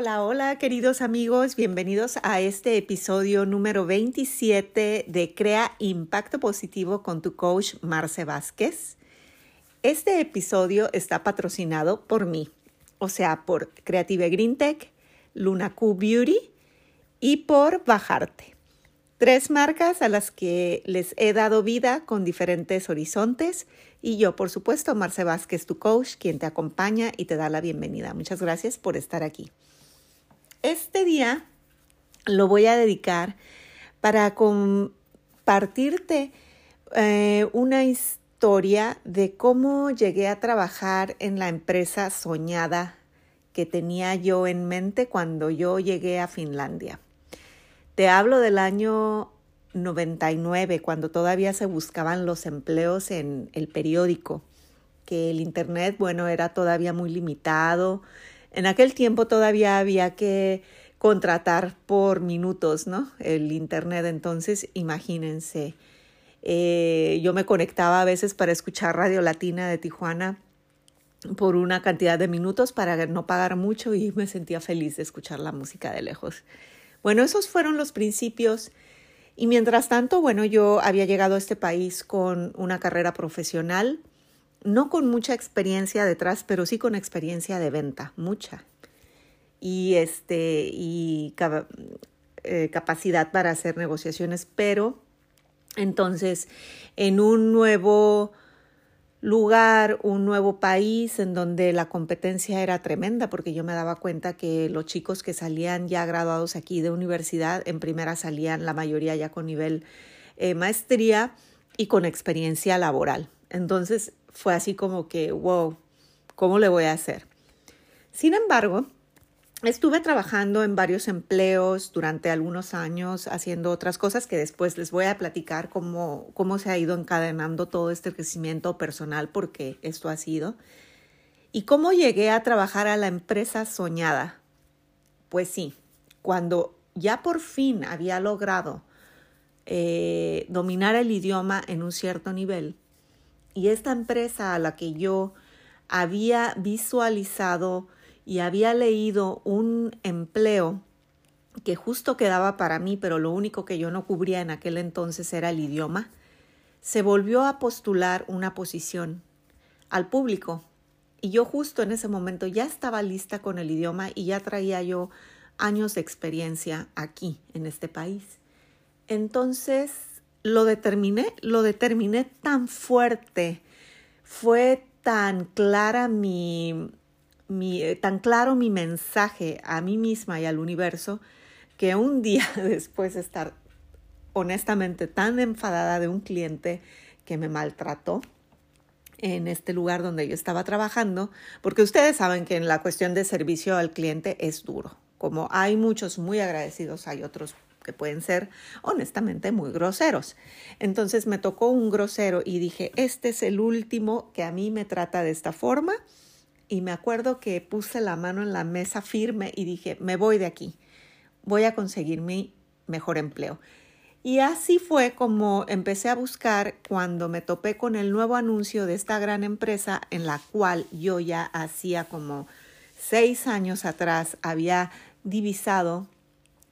Hola, hola queridos amigos, bienvenidos a este episodio número 27 de Crea Impacto Positivo con tu coach Marce Vázquez. Este episodio está patrocinado por mí, o sea, por Creative Green Tech, Luna Q Beauty y por Bajarte. Tres marcas a las que les he dado vida con diferentes horizontes y yo, por supuesto, Marce Vázquez, tu coach, quien te acompaña y te da la bienvenida. Muchas gracias por estar aquí. Este día lo voy a dedicar para compartirte eh, una historia de cómo llegué a trabajar en la empresa soñada que tenía yo en mente cuando yo llegué a Finlandia. Te hablo del año 99, cuando todavía se buscaban los empleos en el periódico, que el Internet, bueno, era todavía muy limitado. En aquel tiempo todavía había que contratar por minutos, ¿no? El Internet, entonces, imagínense. Eh, yo me conectaba a veces para escuchar Radio Latina de Tijuana por una cantidad de minutos para no pagar mucho y me sentía feliz de escuchar la música de lejos. Bueno, esos fueron los principios y mientras tanto, bueno, yo había llegado a este país con una carrera profesional, no con mucha experiencia detrás, pero sí con experiencia de venta, mucha. Y este y eh, capacidad para hacer negociaciones, pero entonces en un nuevo lugar, un nuevo país en donde la competencia era tremenda, porque yo me daba cuenta que los chicos que salían ya graduados aquí de universidad, en primera salían la mayoría ya con nivel eh, maestría y con experiencia laboral. Entonces fue así como que, wow, ¿cómo le voy a hacer? Sin embargo, Estuve trabajando en varios empleos durante algunos años, haciendo otras cosas que después les voy a platicar cómo, cómo se ha ido encadenando todo este crecimiento personal, porque esto ha sido. ¿Y cómo llegué a trabajar a la empresa soñada? Pues sí, cuando ya por fin había logrado eh, dominar el idioma en un cierto nivel, y esta empresa a la que yo había visualizado, y había leído un empleo que justo quedaba para mí, pero lo único que yo no cubría en aquel entonces era el idioma, se volvió a postular una posición al público. Y yo justo en ese momento ya estaba lista con el idioma y ya traía yo años de experiencia aquí, en este país. Entonces lo determiné, lo determiné tan fuerte, fue tan clara mi, eh, tan claro mi mensaje a mí misma y al universo que un día después de estar honestamente tan enfadada de un cliente que me maltrató en este lugar donde yo estaba trabajando, porque ustedes saben que en la cuestión de servicio al cliente es duro. Como hay muchos muy agradecidos, hay otros pueden ser honestamente muy groseros. Entonces me tocó un grosero y dije, este es el último que a mí me trata de esta forma y me acuerdo que puse la mano en la mesa firme y dije, me voy de aquí, voy a conseguir mi mejor empleo. Y así fue como empecé a buscar cuando me topé con el nuevo anuncio de esta gran empresa en la cual yo ya hacía como seis años atrás había divisado,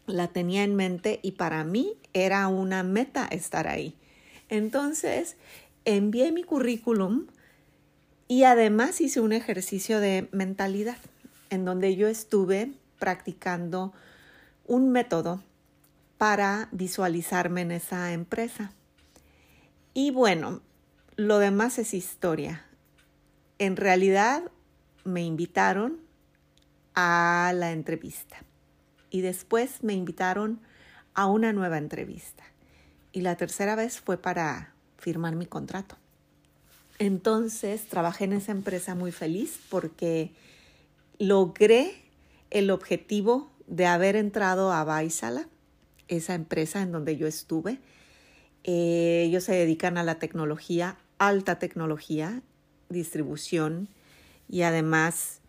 la tenía en mente y para mí era una meta estar ahí. Entonces envié mi currículum y además hice un ejercicio de mentalidad en donde yo estuve practicando un método para visualizarme en esa empresa. Y bueno, lo demás es historia. En realidad me invitaron a la entrevista y después me invitaron a una nueva entrevista. Y la tercera vez fue para firmar mi contrato. Entonces trabajé en esa empresa muy feliz porque logré el objetivo de haber entrado a Baisala, esa empresa en donde yo estuve. Eh, ellos se dedican a la tecnología, alta tecnología, distribución y además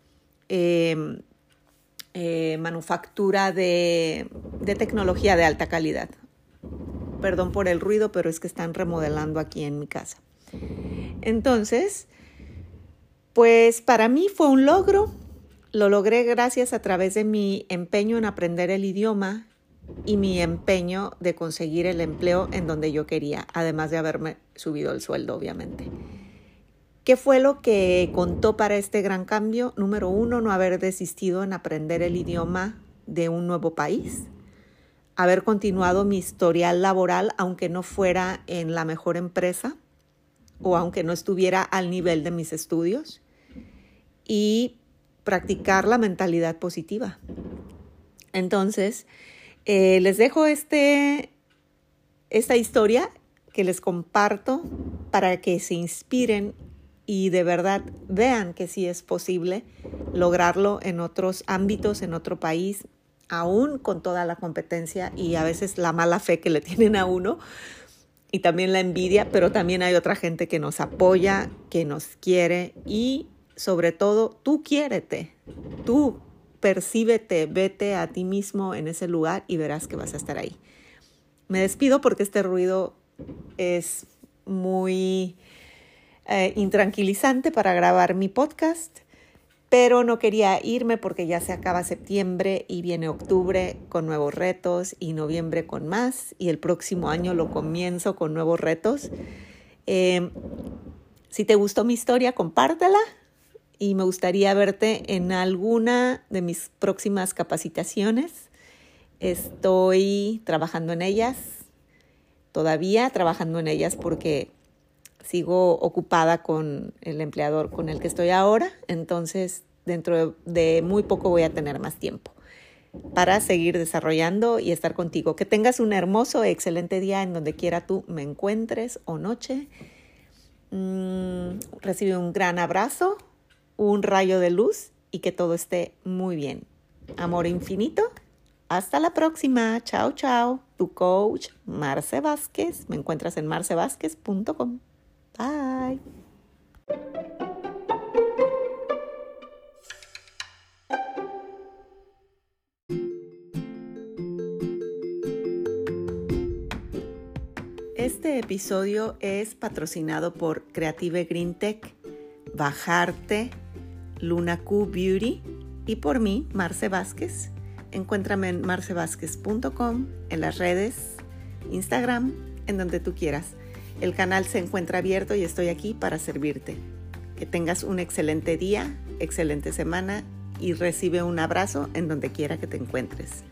em, eh, manufactura de tecnología de alta calidad. Perdón por el ruido, pero es que están remodelando aquí en mi casa. Entonces, pues para mí fue un logro lo logré gracias a través de mi empeño en aprender el idioma y mi empeño de conseguir el empleo en donde yo quería, además de haberme subido el sueldo, obviamente. ¿Qué fue lo que contó para este gran cambio? Número uno, no haber desistido en aprender el idioma de un nuevo país, haber continuado mi historial laboral aunque no fuera en la mejor empresa o aunque no estuviera al nivel de mis estudios y practicar la mentalidad positiva. Entonces, eh, les dejo este, esta historia que les comparto para que se inspiren y de verdad vean que sí es posible lograrlo en otros ámbitos, en otro país, aún con toda la competencia y a veces la mala fe que le tienen a uno y también la envidia, pero también hay otra gente que nos apoya, que nos quiere y sobre todo tú quiérete, tú percíbete, vete a ti mismo en ese lugar y verás que vas a estar ahí. Me despido porque este ruido es muy eh, intranquilizante para grabar mi podcast, pero no quería irme porque ya se acaba septiembre y viene octubre con nuevos retos y noviembre con más y el próximo año lo comienzo con nuevos retos. Eh, si te gustó mi historia, compártela y me gustaría verte en alguna de mis próximas capacitaciones. Estoy trabajando en ellas, todavía trabajando en ellas porque sigo ocupada con el empleador con el que estoy ahora, entonces dentro de muy poco voy a tener más tiempo para seguir desarrollando y estar contigo. Que tengas un hermoso, excelente día en donde quiera tú me encuentres o noche. Mm, recibe un gran abrazo un rayo de luz y que todo esté muy bien. Amor infinito. Hasta la próxima. Chao, chao. Tu coach, Marce Vázquez. Me encuentras en marcevázquez.com. Bye. Este episodio es patrocinado por Creative Green Tech. Bajarte Luna Q Beauty y por mí, Marce Vázquez. Encuéntrame en marcevázquez.com, en las redes, Instagram, en donde tú quieras. El canal se encuentra abierto y estoy aquí para servirte. Que tengas un excelente día, excelente semana y recibe un abrazo en donde quiera que te encuentres.